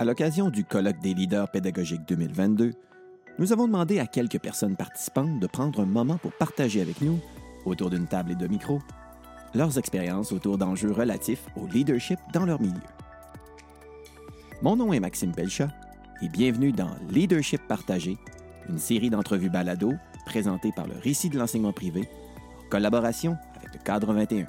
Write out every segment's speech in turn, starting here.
À l'occasion du colloque des leaders pédagogiques 2022, nous avons demandé à quelques personnes participantes de prendre un moment pour partager avec nous, autour d'une table et de micros, leurs expériences autour d'enjeux relatifs au leadership dans leur milieu. Mon nom est Maxime Pelchat et bienvenue dans Leadership partagé, une série d'entrevues balado présentées par le Récit de l'enseignement privé en collaboration avec le Cadre 21.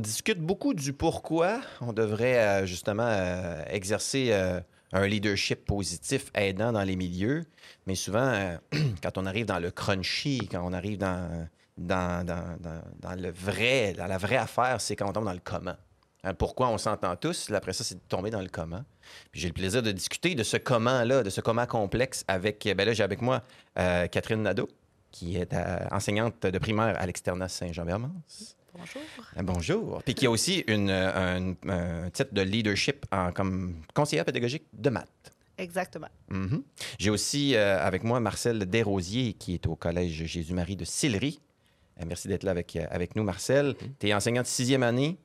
Discute beaucoup du pourquoi on devrait euh, justement euh, exercer euh, un leadership positif aidant dans les milieux, mais souvent, quand on arrive dans le crunchy, quand on arrive dans, dans, dans, le vrai, dans la vraie affaire, c'est quand on tombe dans le comment. Hein, pourquoi on s'entend tous, après ça, c'est de tomber dans le comment. J'ai le plaisir de discuter de ce comment-là, de ce comment complexe avec, ben là, j'ai avec moi Catherine Nadeau, qui est enseignante de primaire à l'externat Saint-Jean-Bermance. Bonjour. Euh, bonjour. Puis qui a aussi une, un, titre de leadership en, comme conseillère pédagogique de maths. Exactement. Mm-hmm. J'ai aussi euh, avec moi Marcel Desrosiers, qui est au Collège Jésus-Marie de Sillery. Euh, merci d'être là avec, avec nous, Marcel. Mm-hmm. Tu es enseignant de sixième année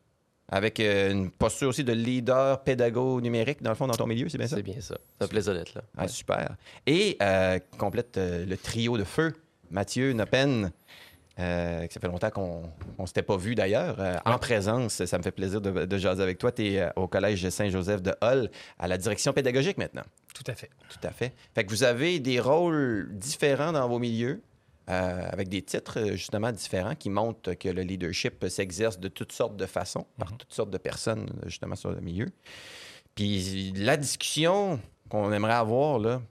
avec une posture aussi de leader pédago numérique, dans le fond, dans ton milieu, c'est bien ça? C'est bien ça. Ça plaisir d'être là. Ah, super. Et complète le trio de feu, Mathieu Nopen, euh, ça fait longtemps qu'on ne s'était pas vu d'ailleurs. Euh, en présence, ça me fait plaisir de, de jaser avec toi. Tu es euh, au Collège Saint-Joseph de Hull, à la direction pédagogique maintenant. Tout à fait. Tout à fait. Fait que vous avez des rôles différents dans vos milieux, avec des titres justement différents qui montrent que le leadership s'exerce de toutes sortes de façons, par mhm. toutes sortes de personnes justement sur le milieu. Puis la discussion qu'on aimerait avoir, là,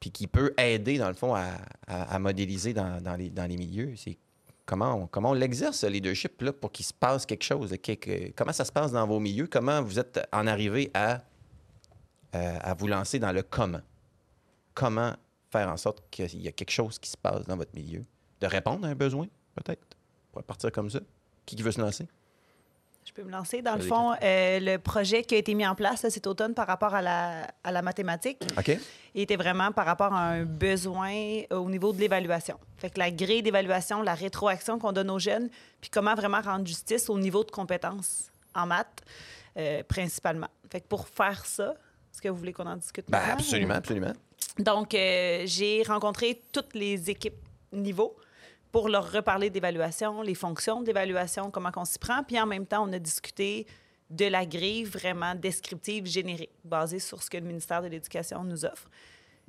puis qui peut aider, dans le fond, à, modéliser dans, dans, les, dans les milieux, c'est Comment on, l'exerce, le leadership, pour qu'il se passe quelque chose? comment ça se passe dans vos milieux? Comment vous êtes en arrivé à, euh, à vous lancer dans le comment? Comment faire en sorte qu'il y a quelque chose qui se passe dans votre milieu? De répondre à un besoin, peut-être? Pour partir comme ça? Qui, qui veut se lancer? Je peux me lancer. Dans le fond, euh, le projet qui a été mis en place cet automne par rapport à la, à la mathématique était vraiment par rapport à un besoin euh, au niveau de l'évaluation. Fait que la grille d'évaluation, la rétroaction qu'on donne aux jeunes, puis comment vraiment rendre justice au niveau de compétences en maths, euh, principalement. Fait que pour faire ça, est-ce que vous voulez qu'on en discute ben, Absolument, absolument. Donc, j'ai rencontré toutes les équipes niveau pour leur reparler d'évaluation, les fonctions d'évaluation, comment on s'y prend. Puis en même temps, on a discuté de la grille vraiment descriptive, générique, basée sur ce que le ministère de l'Éducation nous offre.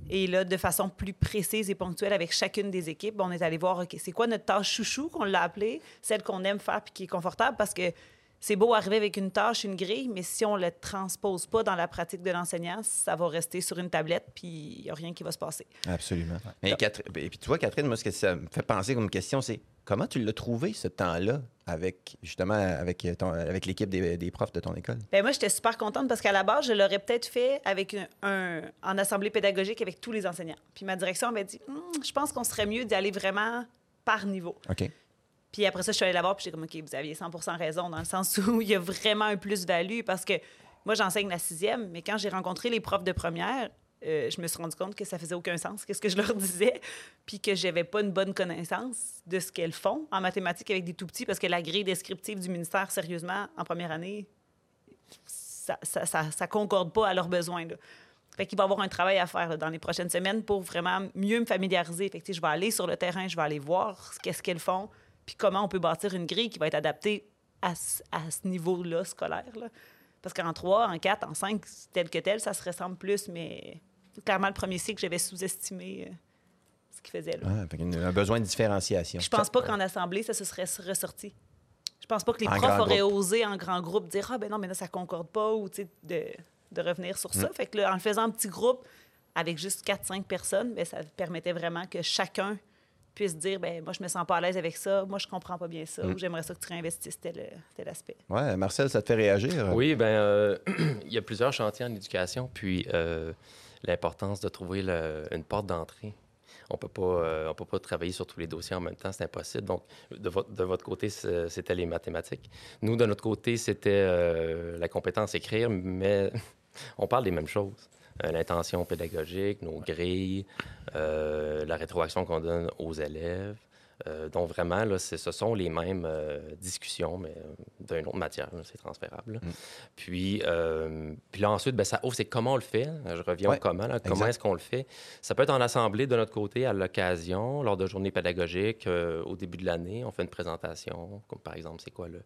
Et là, de façon plus précise et ponctuelle avec chacune des équipes, on est allé voir, OK, c'est quoi notre tâche chouchou qu'on l'a appelée, celle qu'on aime faire puis qui est confortable, parce que c'est beau arriver avec une tâche, une grille, mais si on ne le transpose pas dans la pratique de l'enseignant, ça va rester sur une tablette, puis il n'y a rien qui va se passer. Absolument. Et, puis tu vois, Catherine, moi, ce que ça me fait penser comme question, c'est comment tu l'as trouvé, ce temps-là, avec justement avec, avec l'équipe des, profs de ton école? Bien, moi, j'étais super contente parce qu'à la base, je l'aurais peut-être fait avec un, en assemblée pédagogique avec tous les enseignants. Puis ma direction m'a dit, hum, je pense qu'on serait mieux d'y aller vraiment par niveau. OK. Puis après ça, je suis allée la voir, puis j'ai comme, OK, vous aviez 100 raison, dans le sens où il y a vraiment un plus-value, parce que moi, j'enseigne la sixième, mais quand j'ai rencontré les profs de première, euh, je me suis rendu compte que ça faisait aucun sens, qu'est-ce que je leur disais, puis que j'avais pas une bonne connaissance de ce qu'elles font en mathématiques avec des tout petits, parce que la grille descriptive du ministère, sérieusement, en première année, ça, ça, ça, concorde pas à leurs besoins. Là. Fait qu'il va y avoir un travail à faire dans les prochaines semaines pour vraiment mieux me familiariser. Fait que, je vais aller sur le terrain, je vais aller voir qu'est-ce qu'elles font, puis comment on peut bâtir une grille qui va être adaptée à, ce niveau-là scolaire. Parce qu'en 3, en 4, en 5, tel que tel, ça se ressemble plus, mais clairement, le premier cycle, j'avais sous-estimé euh, ce qu'il faisait. Là. un besoin de différenciation. Je pense pas qu'en assemblée, ça se serait ressorti. Je pense pas que les profs auraient osé en grand groupe dire Ah, ben non, mais là, ça concorde pas, ou de, de revenir sur ça. Mm. Fait que là, en le faisant en petit groupe, avec juste 4-5 personnes, ben, ça permettait vraiment que chacun puisse dire ben moi je me sens pas à l'aise avec ça, moi je comprends pas bien ça, mm. ou j'aimerais ça que tu réinvestisses tel, tel aspect. Ouais, Marcel, ça te fait réagir? Oui, ben euh, il y a plusieurs chantiers en éducation, puis euh, l'importance de trouver une porte d'entrée. On peut pas, euh, on peut pas travailler sur tous les dossiers en même temps, c'est impossible. Donc de votre, de votre côté, c'était les mathématiques. Nous de notre côté, c'était la compétence écrire, mais on parle des mêmes choses. Euh, l'intention pédagogique, nos grilles, euh, la rétroaction qu'on donne aux élèves. Euh, donc vraiment, là, ce sont les mêmes euh, discussions, mais euh, d'une autre matière, c'est transférable. Mm. Puis, puis là, ensuite, ben, ça ouvre, c'est comment on le fait? Je reviens au comment. comment est-ce qu'on le fait? Ça peut être en assemblée de notre côté, à l'occasion, lors de journées pédagogiques, au début de l'année. On fait une présentation, comme par exemple, c'est quoi le...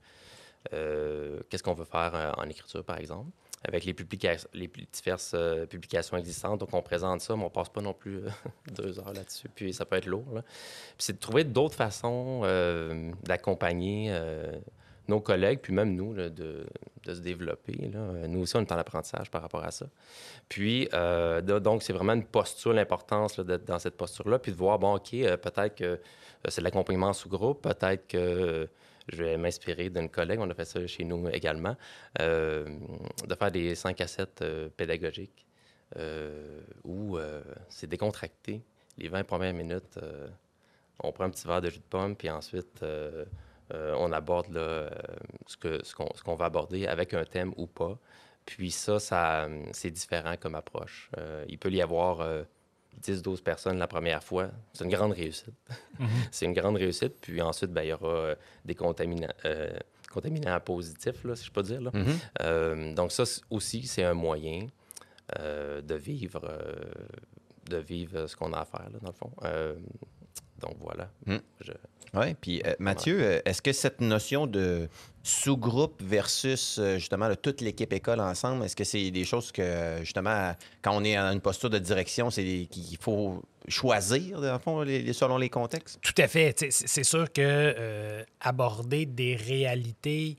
Qu'est-ce qu'on veut faire en écriture, par exemple? Avec les, les diverses euh, publications existantes. Donc, on présente ça, mais on passe pas non plus euh, deux heures là-dessus. Puis, ça peut être lourd. Puis, c'est de trouver d'autres façons euh, d'accompagner nos collègues, puis même nous, de, se développer. Nous aussi, on est en apprentissage par rapport à ça. Puis, donc, c'est vraiment une posture, l'importance d'être dans cette posture-là, puis de voir, bon, OK, peut-être que c'est de l'accompagnement sous groupe, peut-être que je vais m'inspirer d'une collègue, on a fait ça chez nous également, euh, de faire des 5 à 7 euh, pédagogiques euh, où c'est décontracté. Les 20 premières minutes, on prend un petit verre de jus de pomme, puis ensuite, on aborde ce qu'on ce qu'on va aborder avec un thème ou pas. Puis ça, ça c'est différent comme approche. il peut y avoir 10-12 personnes la première fois, c'est une grande réussite. Mhm. c'est une grande réussite. Puis ensuite, ben, il y aura euh, des contaminants, euh, contaminants positifs, là, si je peux dire. Là. Mhm. Euh, donc ça aussi, c'est un moyen de vivre de vivre ce qu'on a à faire, là, dans le fond. Donc voilà. Mhm. Oui, puis Mathieu, est-ce que cette notion de sous-groupe versus euh, justement toute l'équipe école ensemble? Est-ce que c'est des choses que justement, quand on est en une posture de direction, c'est qu'il faut choisir, dans le fond, selon les contextes? Tout à fait. C'est sûr que euh, aborder des réalités,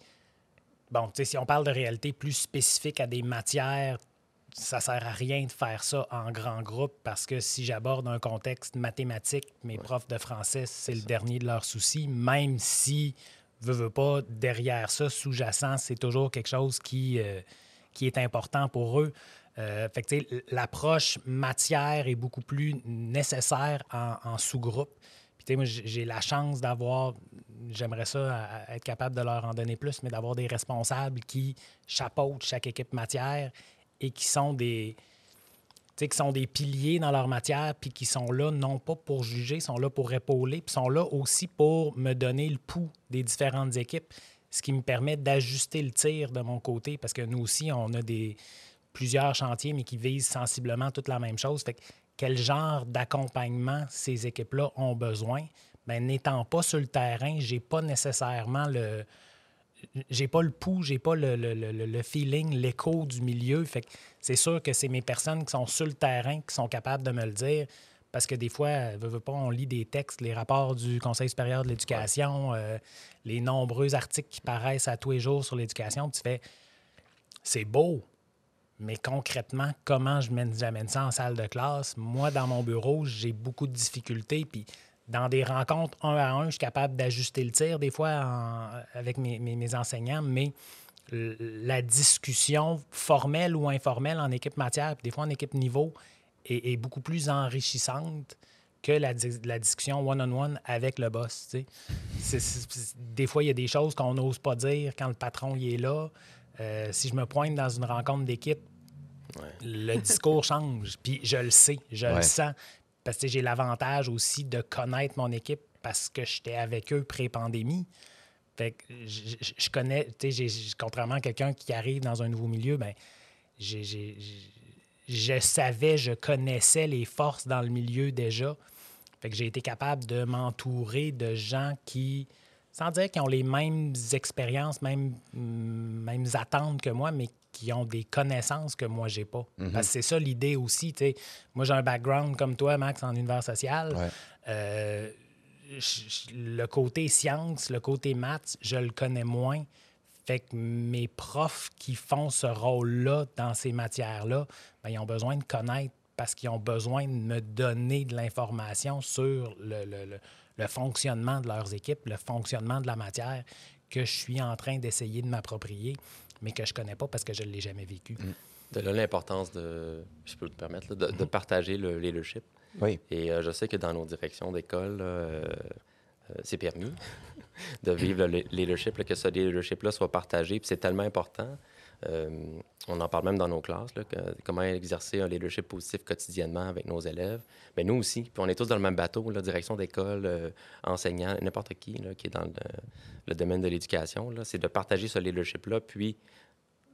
bon, si on parle de réalités plus spécifiques à des matières, ça sert à rien de faire ça en grand groupe parce que si j'aborde un contexte mathématique, mes profs de français, c'est le dernier de leurs soucis, même si veux, veux pas, derrière ça, sous-jacent, c'est toujours quelque chose qui, euh, qui est important pour eux. Euh, l'approche matière est beaucoup plus nécessaire en, sous-groupe. Puis, moi, j'ai la chance d'avoir, j'aimerais ça être capable de leur en donner plus, mais d'avoir des responsables qui chapeautent chaque équipe matière et qui sont des, qui sont piliers dans leur matière, puis qui sont là non pas pour juger, sont là pour épauler, puis sont là aussi pour me donner le pouls des différentes équipes, ce qui me permet d'ajuster le tir de mon côté, parce que nous aussi, on a plusieurs chantiers, mais qui visent sensiblement toute la même chose. Quel genre d'accompagnement ces équipes-là ont besoin? Bien, n'étant pas sur le terrain, j'ai pas nécessairement le, j'ai pas le pouls, j'ai pas le, le, le, feeling, l'écho du milieu. Fait que c'est sûr que c'est mes personnes qui sont sur le terrain qui sont capables de me le dire. Parce que des fois, veut, pas, on lit des textes, les rapports du Conseil supérieur de l'éducation, euh, les nombreux articles qui paraissent à tous les jours sur l'éducation. Tu fais, c'est beau, mais concrètement, comment je j'amène ça en salle de classe? Moi, dans mon bureau, j'ai beaucoup de difficultés. Puis dans des rencontres un à un, je suis capable d'ajuster le tir des fois avec mes, enseignants, mais la discussion formelle ou informelle en équipe matière, puis des fois en équipe niveau, est, beaucoup plus enrichissante que la, discussion one-on-one avec le boss. des fois, il y a des choses qu'on n'ose pas dire quand le patron y est là. Euh, si je me pointe dans une rencontre d'équipe, le discours change. Puis je le sais, je le sens. Parce que j'ai l'avantage aussi de connaître mon équipe parce que j'étais avec eux pré-pandémie. Fait que je, contrairement à quelqu'un qui arrive dans un nouveau milieu, ben, je savais, je connaissais les forces dans le milieu déjà. Fait que j'ai été capable de m'entourer de gens qui, sans dire qu'ils ont les mêmes expériences, mêmes, mêmes attentes que moi, mais qui ont des connaissances que moi, j'ai pas. Mhm. Parce que c'est ça l'idée aussi. Moi, j'ai un background comme toi, Max, en univers social. Euh, le côté science, le côté maths, je le connais moins. Fait que mes profs qui font ce rôle-là dans ces matières-là, ben, ils ont besoin de connaître parce qu'ils ont besoin de me donner de l'information sur le, le, le, fonctionnement de leurs équipes, le fonctionnement de la matière que je suis en train d'essayer de m'approprier mais que je connais pas parce que je ne l'ai jamais vécu. Mm. De là, l'importance de, je peux te permettre, de, mm-hmm. partager le leadership. Oui. Et euh, je sais que dans nos directions d'école, euh, euh, c'est permis de vivre le leadership, que ce leadership-là soit partagé. Puis c'est tellement important Euh, on en parle même dans nos classes, là, comment exercer un leadership positif quotidiennement avec nos élèves. Mais nous aussi, puis on est tous dans le même bateau, la direction d'école, euh, enseignants, n'importe qui là, qui est dans le, domaine de l'éducation, c'est de partager ce leadership-là, puis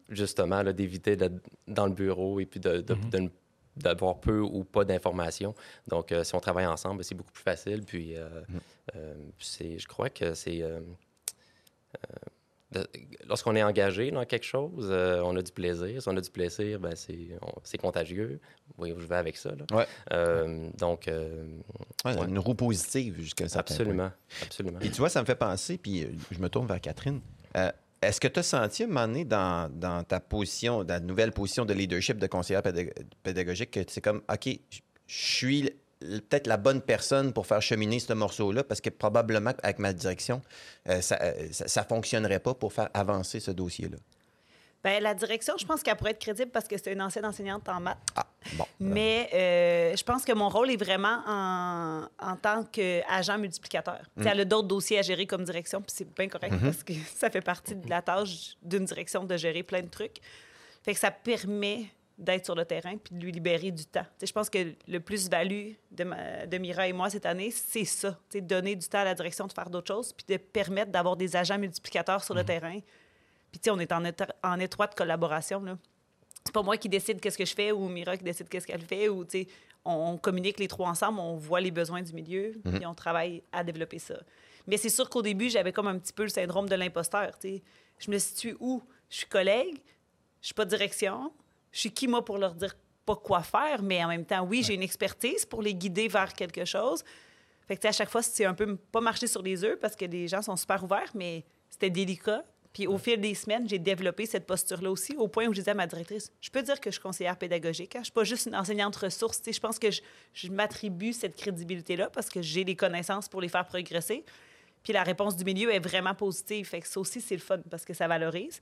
justement d'éviter d'être dans le bureau et puis de, mm-hmm. d'avoir peu ou pas d'informations. Donc, euh, si on travaille ensemble, c'est beaucoup plus facile. Puis, mm. c'est, je crois que c'est lorsqu'on est engagé dans quelque chose, euh, on a du plaisir. Si on a du plaisir, ben c'est contagieux. Oui, je vais avec ça. Euh, donc. Euh, une roue positive jusqu'à un certain absolument, Absolument. Et tu vois, ça me fait penser, puis je me tourne vers Catherine. Est-ce que tu as senti à un moment donné dans, dans, ta position, dans la nouvelle position de leadership de conseillère pédagogique, que c'est comme, OK, je suis peut-être la bonne personne pour faire cheminer ce morceau-là, parce que probablement avec ma direction, euh, ça ne fonctionnerait pas pour faire avancer ce dossier-là. Bien, la direction, je pense qu'elle pourrait être crédible parce que c'est une ancienne enseignante en maths. Ah, bon. Mais euh, je pense que mon rôle est vraiment en, en tant qu'agent multiplicateur. Mm. Elle a d'autres dossiers à gérer comme direction, puis c'est bien correct mm-hmm. parce que ça fait partie de la tâche d'une direction de gérer plein de trucs. Fait que ça permet d'être sur le terrain puis de lui libérer du temps. je pense que le plus-value de, de, Mira et moi cette année, c'est ça. Donner du temps à la direction de faire d'autres choses puis de permettre d'avoir des agents multiplicateurs sur le mhm. terrain. Puis on est en, en, étroite collaboration. Là. C'est pas moi qui décide qu'est-ce que je fais ou Mira qui décide qu'est-ce qu'elle fait. Ou, on, communique les trois ensemble, on voit les besoins du milieu et mhm. on travaille à développer ça. Mais c'est sûr qu'au début, j'avais comme un petit peu le syndrome de l'imposteur. Je me situe où? Je suis collègue, je suis pas direction, je suis qui, moi, pour leur dire pas quoi faire, mais en même temps, oui, j'ai une expertise pour les guider vers quelque chose. Fait que, à chaque fois, c'est un peu pas marcher sur les œufs parce que les gens sont super ouverts, mais c'était délicat. Puis au fil des semaines, j'ai développé cette posture-là aussi, au point où je disais à ma directrice, je peux dire que je suis conseillère pédagogique. Hein? Je suis pas juste une enseignante ressource. Je pense que je, je m'attribue cette crédibilité-là parce que j'ai les connaissances pour les faire progresser. Puis la réponse du milieu est vraiment positive. Fait que ça aussi, c'est le fun parce que ça valorise.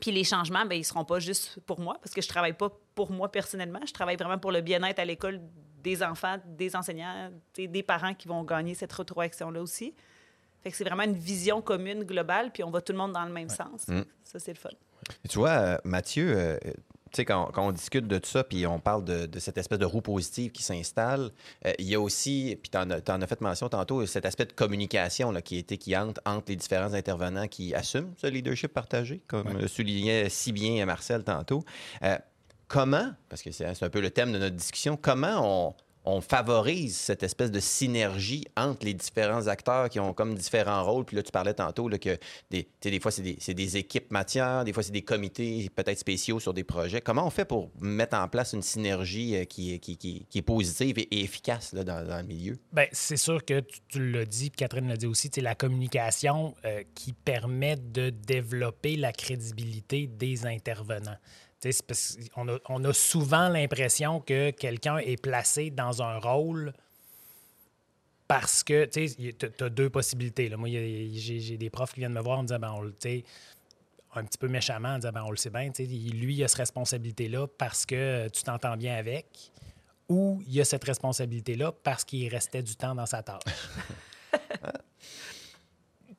Puis les changements, ben, ils ne seront pas juste pour moi, parce que je ne travaille pas pour moi personnellement. Je travaille vraiment pour le bien-être à l'école des enfants, des enseignants, des parents qui vont gagner cette rétroaction-là aussi. Fait que c'est vraiment une vision commune, globale, puis on va tout le monde dans le même sens. Mm. Ça, c'est le fun. tu vois, euh, Mathieu, euh, sais, quand, on discute de tout ça, puis on parle de, cette espèce de roue positive qui s'installe, euh, il y a aussi, puis tu en, as fait mention tantôt, cet aspect de communication là, qui, était, qui entre, entre les différents intervenants qui assument ce leadership partagé, comme le soulignait si bien Marcel tantôt. Euh, comment, parce que c'est un peu le thème de notre discussion, comment on, on favorise cette espèce de synergie entre les différents acteurs qui ont comme différents rôles. Puis là, tu parlais tantôt là, que des, des fois, c'est des, des, équipes matières, des fois, c'est des comités peut-être spéciaux sur des projets. Comment on fait pour mettre en place une synergie euh, qui, est positive et, efficace là, dans, le milieu? Bien, c'est sûr que tu, l'as dit, puis Catherine l'a dit aussi, c'est la communication euh, qui permet de développer la crédibilité des intervenants on, a, souvent l'impression que quelqu'un est placé dans un rôle parce que tu as deux possibilités. Moi, j'ai des profs qui viennent me voir en me disant ben, on, un petit peu méchamment ben, on le sait bien, lui, il a cette responsabilité-là parce que tu t'entends bien avec, ou il a cette responsabilité-là parce qu'il restait du temps dans sa tâche.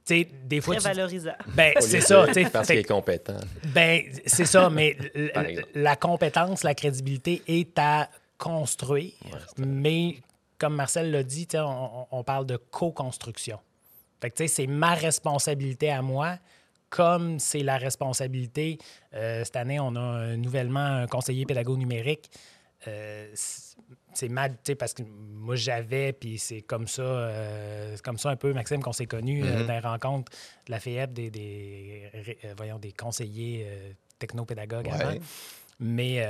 des fois. Très valorisant. Ben, c'est ça. Parce qu'il est compétent. Ben, c'est ça, mais la compétence, la crédibilité est à construire. mais comme Marcel l'a dit, on, parle de co-construction. c'est ma responsabilité à moi, comme c'est la responsabilité. Euh, cette année, on a nouvellement un conseiller pédago numérique. Euh, c'est mal, parce que moi j'avais, puis c'est comme ça, euh, comme ça un peu, Maxime, qu'on s'est connu euh, mm-hmm. dans les rencontres de la FEB, des, des euh, voyons, des conseillers technopédagogues avant. Mais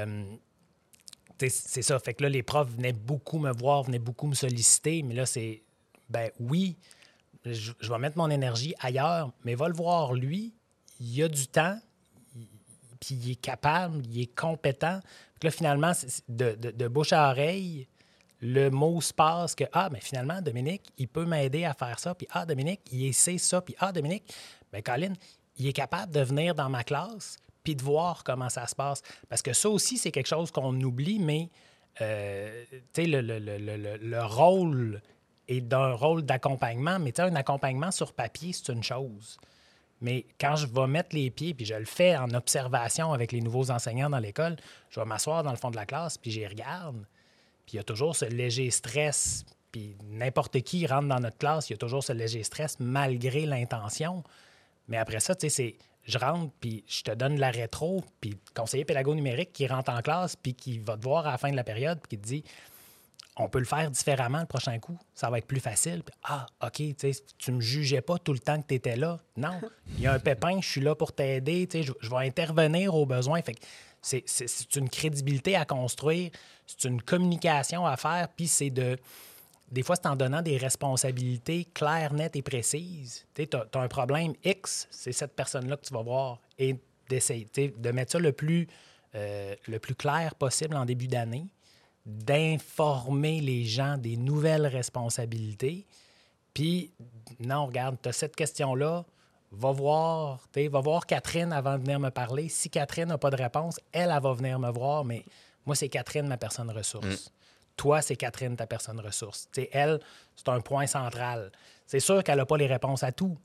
c'est ça. Fait que là, les profs venaient beaucoup me voir, venaient beaucoup me solliciter, mais là, c'est, ben oui, je, vais mettre mon énergie ailleurs, mais va le voir lui, il y a du temps, puis il est capable, il est compétent là, finalement, de, de, bouche à oreille, le mot se passe que Ah, mais finalement, Dominique, il peut m'aider à faire ça. Puis Ah, Dominique, il sait ça. Puis Ah, Dominique, bien, Colin, il est capable de venir dans ma classe puis de voir comment ça se passe. Parce que ça aussi, c'est quelque chose qu'on oublie, mais euh, le, le, le, le, rôle est d'un rôle d'accompagnement, mais un accompagnement sur papier, c'est une chose. Mais quand je vais mettre les pieds, puis je le fais en observation avec les nouveaux enseignants dans l'école, je vais m'asseoir dans le fond de la classe, puis j'y regarde. Puis il y a toujours ce léger stress. Puis n'importe qui rentre dans notre classe, il y a toujours ce léger stress malgré l'intention. Mais après ça, tu sais, c'est je rentre, puis je te donne la rétro, puis conseiller pédago numérique qui rentre en classe, puis qui va te voir à la fin de la période, puis qui te dit on peut le faire différemment le prochain coup, ça va être plus facile. Ah, OK, tu tu me jugeais pas tout le temps que tu étais là. Non, il y a un pépin, je suis là pour t'aider, je, je vais intervenir aux besoins. Fait c'est- une crédibilité à construire, c'est une communication à faire, puis c'est de. Des fois, c'est en donnant des responsabilités claires, nettes et précises. Tu as, un problème X, c'est cette personne-là que tu vas voir. Et d'essayer, de mettre ça le plus, euh, le plus clair possible en début d'année, d'informer les gens des nouvelles responsabilités. Puis, non, regarde, tu as cette question-là, va voir, tu sais, va voir Catherine avant de venir me parler. Si Catherine n'a pas de réponse, elle, elle va venir me voir, mais moi, c'est Catherine, ma personne ressource. Toi, c'est Catherine, ta personne ressource. Tu sais, elle, c'est un point central. C'est sûr qu'elle n'a pas les réponses à tout,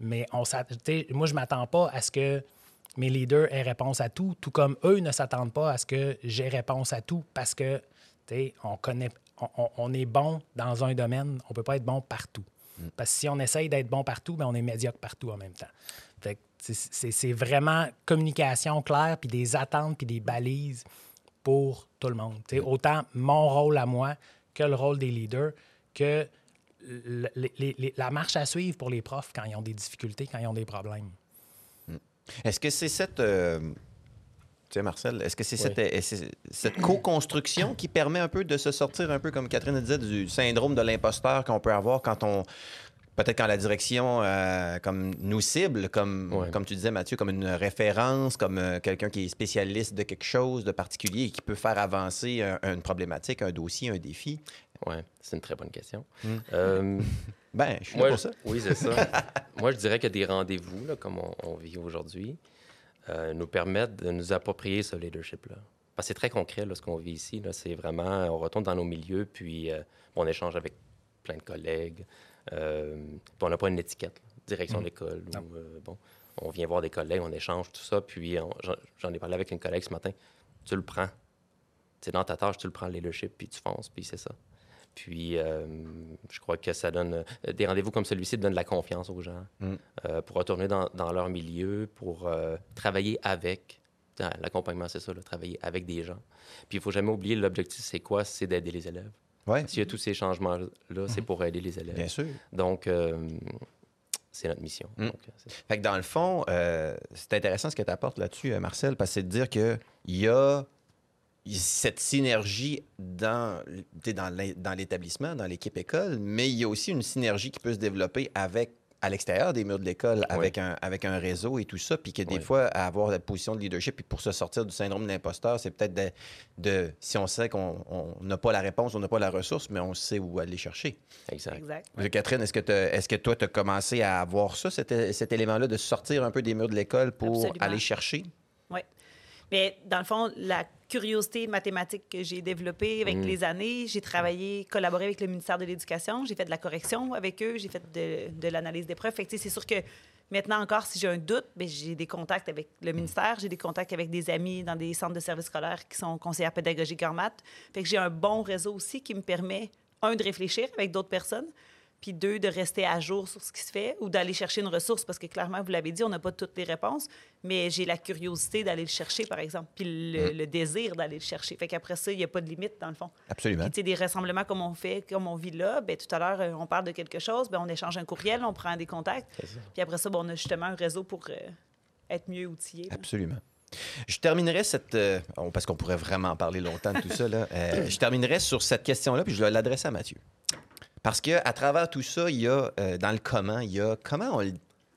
mais on moi, je ne m'attends pas à ce que mes leaders aient réponse à tout, tout comme eux ne s'attendent pas à ce que j'ai réponse à tout parce que on connaît, on, est bon dans un domaine, on ne peut pas être bon partout. Parce que si on essaye d'être bon partout, ben on est médiocre partout en même temps. Fait c'est- vraiment communication claire, puis des attentes, puis des balises pour tout le monde. Sais, Autant mon rôle à moi que le rôle des leaders, que le- les- les- les- la marche à suivre pour les profs quand ils ont des difficultés, quand ils ont des problèmes. Est-ce que c'est cette. euh, Tu sais, Marcel, est-ce que c'est Oui. cette, co-construction qui permet un peu de se sortir un peu, comme Catherine disait, du syndrome de l'imposteur qu'on peut avoir quand on. Peut-être quand la direction euh, comme nous cible, comme, Ouais. comme tu disais, Mathieu, comme une référence, comme euh, quelqu'un qui est spécialiste de quelque chose de particulier et qui peut faire avancer un- une problématique, un dossier, un défi. Oui, c'est une très bonne question. Mm. Euh, Ben, je suis là moi, pour ça. Oui, c'est ça. moi, je dirais que des rendez-vous, là, comme on, on vit aujourd'hui, euh, nous permettent de nous approprier ce leadership-là. Parce que c'est très concret, là, ce qu'on vit ici. là. C'est vraiment, on retourne dans nos milieux, puis euh, on échange avec plein de collègues. euh, puis on n'a pas une étiquette, là, direction de l'école. Bon, on vient voir des collègues, on échange, tout ça. Puis j'en ai parlé avec une collègue ce matin. Tu le prends. C'est dans ta tâche, tu le prends, le leadership, puis tu fonces, puis c'est ça. Puis, euh, je crois que ça donne. euh, Des rendez-vous comme celui-ci donnent de la confiance aux gens Mm. euh, pour retourner dans, dans leur milieu, pour euh, travailler avec. L'accompagnement, c'est ça, là, travailler avec des gens. Puis, il faut jamais oublier l'objectif, c'est quoi? C'est d'aider les élèves. Oui, S'il y a tous ces changements-là, c'est pour aider les élèves. bien sûr. Donc, c'est notre mission. Mm. Donc. Fait que dans le fond, c'est intéressant ce que tu apportes là-dessus, Marcel, parce que c'est de dire qu'il y a cette synergie dans, dans l'établissement, dans l'équipe école, mais il y a aussi une synergie qui peut se développer avec à l'extérieur des murs de l'école avec, un, avec un réseau et tout ça, puis que des Oui. fois, à avoir la position de leadership, puis pour se sortir du syndrome de l'imposteur, c'est peut-être de, de- si on sait qu'on on n'a pas la réponse, on n'a pas la ressource, mais on sait où aller chercher. Exact. Exact. Euh, Catherine, est-ce que, est-ce que toi, tu as commencé à avoir ça, cet, cet élément-là, de sortir un peu des murs de l'école pour Absolument. aller chercher? Oui. Mais dans le fond, la curiosité mathématique que j'ai développée avec Mm. les années, j'ai travaillé, collaboré avec le ministère de l'Éducation, j'ai fait de la correction avec eux, j'ai fait de, de l'analyse des preuves. Fait c'est sûr que maintenant encore, si j'ai un doute, ben, j'ai des contacts avec le ministère, j'ai des contacts avec des amis dans des centres de services scolaires qui sont conseillères pédagogiques en maths. Fait que j'ai un bon réseau aussi qui me permet, un, de réfléchir avec d'autres personnes, puis deux, de rester à jour sur ce qui se fait ou d'aller chercher une ressource, parce que clairement, vous l'avez dit, on n'a pas toutes les réponses, mais j'ai la curiosité d'aller le chercher, par exemple, puis le, le désir d'aller le chercher. Fait qu'après ça, il n'y a pas de limite, dans le fond. Absolument. Puis, tu sais, des rassemblements comme on fait, comme on vit là, ben, tout à l'heure, euh, on parle de quelque chose, ben, on échange un courriel, on prend des contacts, puis après ça, ben, on a justement un réseau pour euh, être mieux outillé. là. Absolument. Je terminerai cette. euh, oh, parce qu'on pourrait vraiment parler longtemps de tout ça. Là. Euh, je terminerai sur cette question-là, puis je vais l'adresser à Mathieu. Parce que à travers tout ça, il y a, euh, dans le comment, il y a comment on,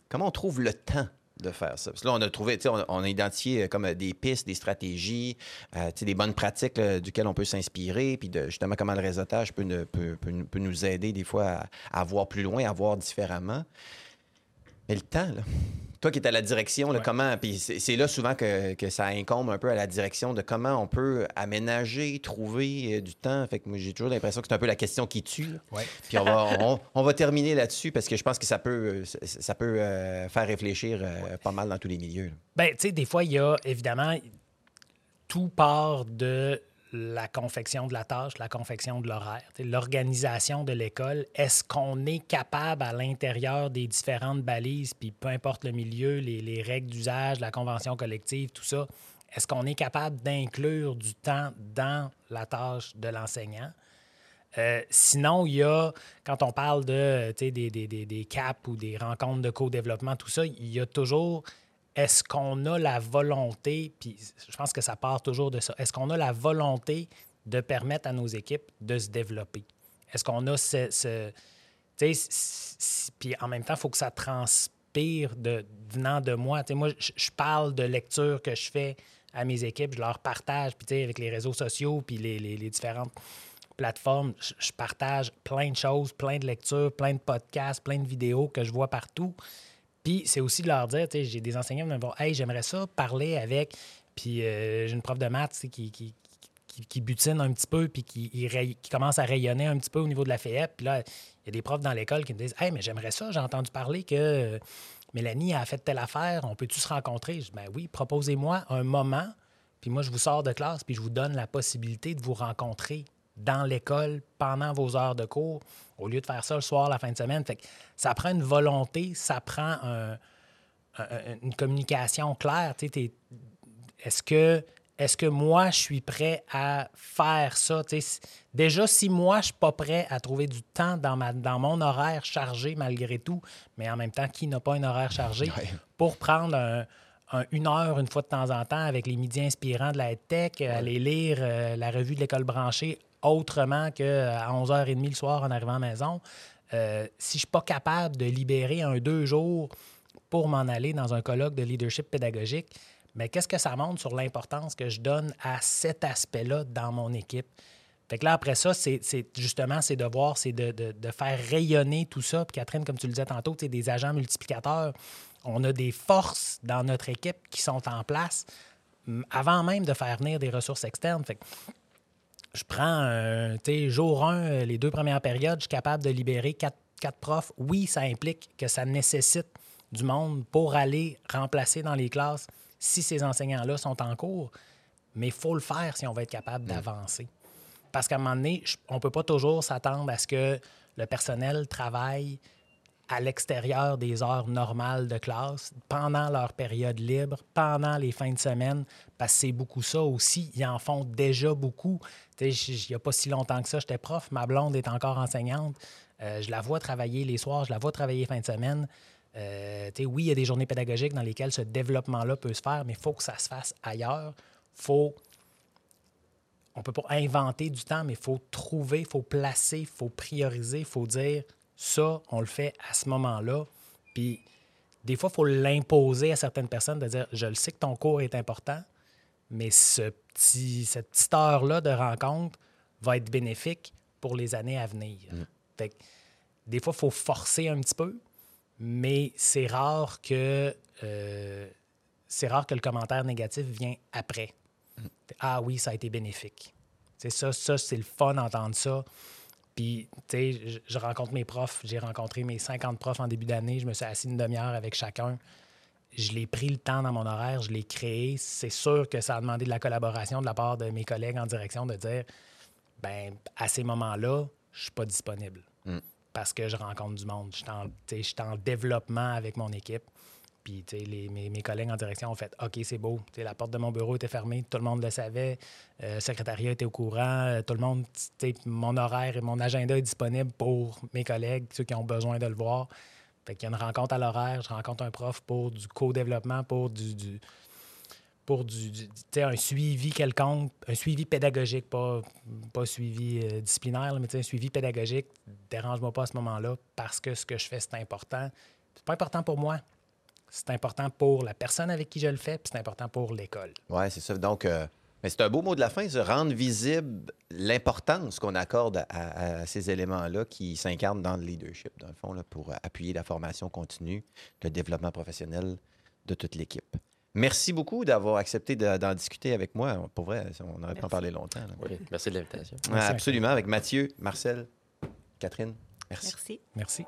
comment on trouve le temps de faire ça? Parce que là, on a trouvé, on, on a identifié euh, comme euh, des pistes, des stratégies, euh, des bonnes pratiques là, duquel on peut s'inspirer, puis justement comment le réseautage peut, peut- peut nous aider des fois à, à voir plus loin, à voir différemment. Mais le temps, là. Toi qui es à la direction, là, Ouais. comment. Puis c'est là souvent que, que ça incombe un peu à la direction de comment on peut aménager, trouver euh, du temps. Fait que moi, j'ai toujours l'impression que c'est un peu la question qui tue. Ouais. Puis on va, on, on va terminer là-dessus parce que je pense que ça peut, ça, ça peut euh, faire réfléchir euh, pas mal dans tous les milieux. là. Ben, tu sais, des fois, il y a évidemment tout part de la confection de la tâche, la confection de l'horaire, l'organisation de l'école. Est-ce qu'on est capable à l'intérieur des différentes balises, puis peu importe le milieu, les, les règles d'usage, la convention collective, tout ça, est-ce qu'on est capable d'inclure du temps dans la tâche de l'enseignant? Euh, sinon, il y a, quand on parle de, des, des, des, des CAP ou des rencontres de co-développement, tout ça, il y a toujours, est-ce qu'on a la volonté, puis je pense que ça part toujours de ça, est-ce qu'on a la volonté de permettre à nos équipes de se développer? Est-ce qu'on a ce... puis en même temps, il faut que ça transpire de, venant de moi. Tu sais, moi, je parle de lecture que je fais à mes équipes, je leur partage, puis avec les réseaux sociaux, puis les, les- les différentes plateformes, je partage plein de choses, plein de lectures, plein de podcasts, plein de vidéos que je vois partout. Puis c'est aussi de leur dire, tu sais, j'ai des enseignants qui me disent Hey, j'aimerais ça parler avec. Puis euh, j'ai une prof de maths qui, qui, qui, butine un petit peu, puis qui commence à rayonner un petit peu au niveau de la FEP. Puis là, il y a des profs dans l'école qui me disent Hey, mais j'aimerais ça, j'ai entendu parler que euh, Mélanie a fait telle affaire, on peut-tu se rencontrer Je dis Ben oui, proposez-moi un moment, puis moi, je vous sors de classe, puis je vous donne la possibilité de vous rencontrer dans l'école pendant vos heures de cours, au lieu de faire ça le soir, la fin de semaine. Fait que ça prend une volonté, ça prend un- un- une communication claire. Est-ce que, est que moi, je suis prêt à faire ça? Déjà, si moi, je suis pas prêt à trouver du temps dans, ma, dans mon horaire chargé malgré tout, mais en même temps, qui n'a pas un horaire chargé, Ouais. pour prendre un- un- une heure une fois de temps en temps avec les midis inspirants de la tech, aller lire euh, la revue de l'école branchée autrement qu'à 11h30 le soir en arrivant à la maison. Euh, si je ne suis pas capable de libérer un deux jours pour m'en aller dans un colloque de leadership pédagogique, mais qu'est-ce que ça montre sur l'importance que je donne à cet aspect-là dans mon équipe? Fait que là, après ça, c'est justement, c'est de voir, c'est de, de- faire rayonner tout ça. Puis Catherine, comme tu le disais tantôt, tu sais, des agents multiplicateurs, on a des forces dans notre équipe qui sont en place avant même de faire venir des ressources externes. Fait que je prends, euh, tu sais, jour 1, les deux premières périodes, je suis capable de libérer quatre, quatre profs. Oui, ça implique que ça nécessite du monde pour aller remplacer dans les classes si ces enseignants-là sont en cours, mais il faut le faire si on va être capable d'avancer. Parce qu'à un moment donné, on ne peut pas toujours s'attendre à ce que le personnel travaille à l'extérieur des heures normales de classe, pendant leur période libre, pendant les fins de semaine, parce que c'est beaucoup ça aussi. Ils en font déjà beaucoup. Il n'y a pas si longtemps que ça, j'étais prof, ma blonde est encore enseignante. Euh, je la vois travailler les soirs, je la vois travailler fin de semaine. Euh, oui, il y a des journées pédagogiques dans lesquelles ce développement-là peut se faire, mais il faut que ça se fasse ailleurs. faut on peut pas inventer du temps, mais il faut trouver, il faut placer, il faut prioriser, il faut dire ça, on le fait à ce moment-là. Puis des fois, il faut l'imposer à certaines personnes de dire je le sais que ton cours est important, mais ce petit, cette petite heure-là de rencontre va être bénéfique pour les années à venir. Fait que des fois, il faut forcer un petit peu, mais c'est rare que euh, c'est rare que le commentaire négatif vient après. Ah oui, ça a été bénéfique. C'est ça, ça c'est le fun d'entendre ça. Puis, tu sais, je, je rencontre mes profs. J'ai rencontré mes 50 profs en début d'année. Je me suis assis une demi-heure avec chacun. Je l'ai pris le temps dans mon horaire, je l'ai créé. C'est sûr que ça a demandé de la collaboration de la part de mes collègues en direction de dire ben à ces moments-là, je suis pas disponible parce que je rencontre du monde. Je suis en, tu sais, je suis en développement avec mon équipe. Puis, tu sais, mes, collègues en direction ont fait OK, c'est beau. Tu sais, la porte de mon bureau était fermée, tout le monde le savait. Euh, le secrétariat était au courant. euh, tout le monde, mon horaire et mon agenda est disponible pour mes collègues, ceux qui ont besoin de le voir. Fait qu'il y a une rencontre à l'horaire, je rencontre un prof pour du co-développement, pour du, pour du, un suivi quelconque, un suivi pédagogique, pas, pas suivi euh, disciplinaire, mais un suivi pédagogique, dérange-moi pas à ce moment-là parce que ce que je fais, c'est important. C'est pas important pour moi. C'est important pour la personne avec qui je le fais, puis c'est important pour l'école. Oui, c'est ça. Donc, euh, Mais c'est un beau mot de la fin, se rendre visible l'importance qu'on accorde à, à ces éléments-là qui s'incarnent dans le leadership, dans le fond, là, pour appuyer la formation continue, le développement professionnel de toute l'équipe. Merci beaucoup d'avoir accepté de- d'en discuter avec moi. Pour vrai, on aurait pu en parler longtemps. là. Oui, merci de l'invitation. Absolument, avec Mathieu, Marcel, Catherine. Merci. Merci. Merci.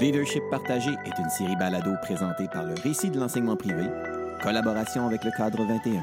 Leadership partagé est une série balado présentée par le Récit de l'enseignement privé, collaboration avec le cadre 21.